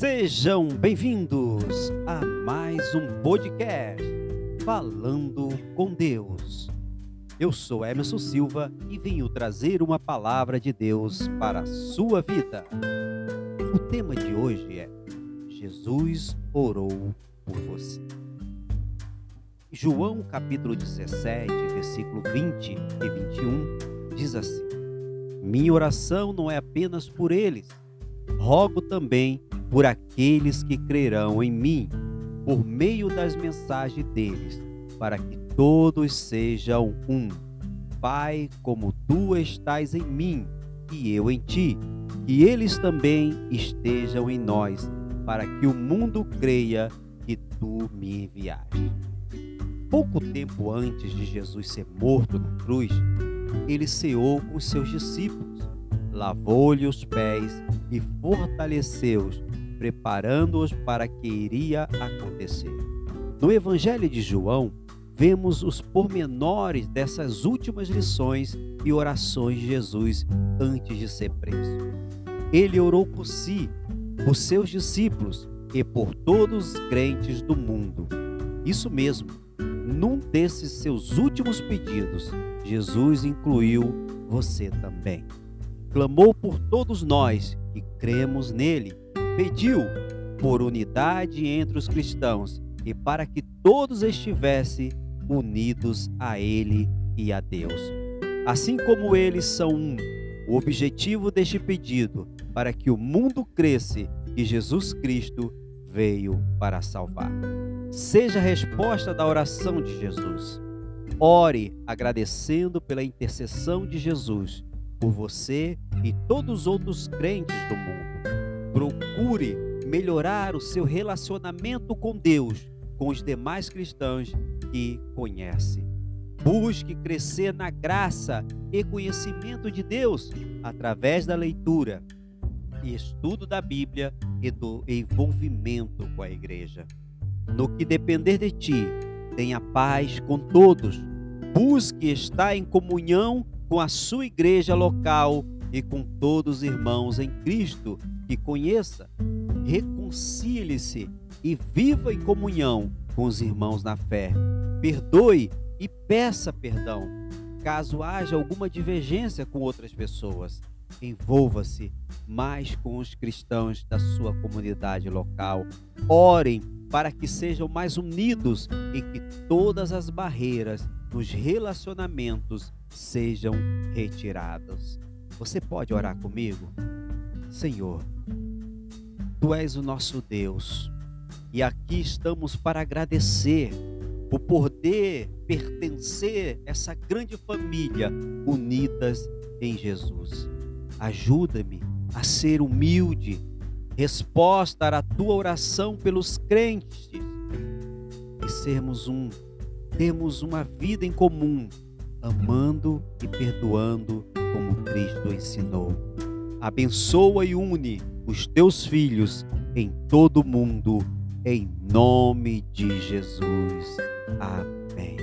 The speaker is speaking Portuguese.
Sejam bem-vindos a mais um podcast Falando com Deus. Eu sou Emerson Silva e venho trazer uma palavra de Deus para a sua vida. O tema de hoje é Jesus orou por você. João capítulo 17, versículo 20 e 21 diz assim: Minha oração não é apenas por eles, rogo também por aqueles que crerão em mim, por meio das mensagens deles, para que todos sejam um. Pai, como tu estás em mim e eu em ti, que eles também estejam em nós, para que o mundo creia que tu me enviaste. Pouco tempo antes de Jesus ser morto na cruz, ele ceou com seus discípulos, lavou-lhe os pés e fortaleceu-os preparando-os para que iria acontecer. No Evangelho de João, vemos os pormenores dessas últimas lições e orações de Jesus antes de ser preso. Ele orou por si, por seus discípulos e por todos os crentes do mundo. Isso mesmo, num desses seus últimos pedidos, Jesus incluiu você também. Clamou por todos nós que cremos nele pediu por unidade entre os cristãos e para que todos estivessem unidos a Ele e a Deus. Assim como eles são um, o objetivo deste pedido para que o mundo cresça e Jesus Cristo veio para salvar. Seja a resposta da oração de Jesus. Ore agradecendo pela intercessão de Jesus por você e todos os outros crentes do mundo. Procure melhorar o seu relacionamento com Deus, com os demais cristãos que conhece. Busque crescer na graça e conhecimento de Deus através da leitura e estudo da Bíblia e do envolvimento com a igreja. No que depender de ti, tenha paz com todos. Busque estar em comunhão com a sua igreja local e com todos os irmãos em Cristo que conheça. Reconcilie-se e viva em comunhão com os irmãos na fé. Perdoe e peça perdão. Caso haja alguma divergência com outras pessoas, envolva-se mais com os cristãos da sua comunidade local. Orem para que sejam mais unidos e que todas as barreiras nos relacionamentos sejam retiradas. Você pode orar comigo? Senhor, Tu és o nosso Deus e aqui estamos para agradecer por poder pertencer essa grande família unidas em Jesus. Ajuda-me a ser humilde, resposta à tua oração pelos crentes e sermos um, temos uma vida em comum, amando e perdoando como Cristo ensinou. Abençoa e une os teus filhos em todo o mundo, em nome de Jesus. Amém.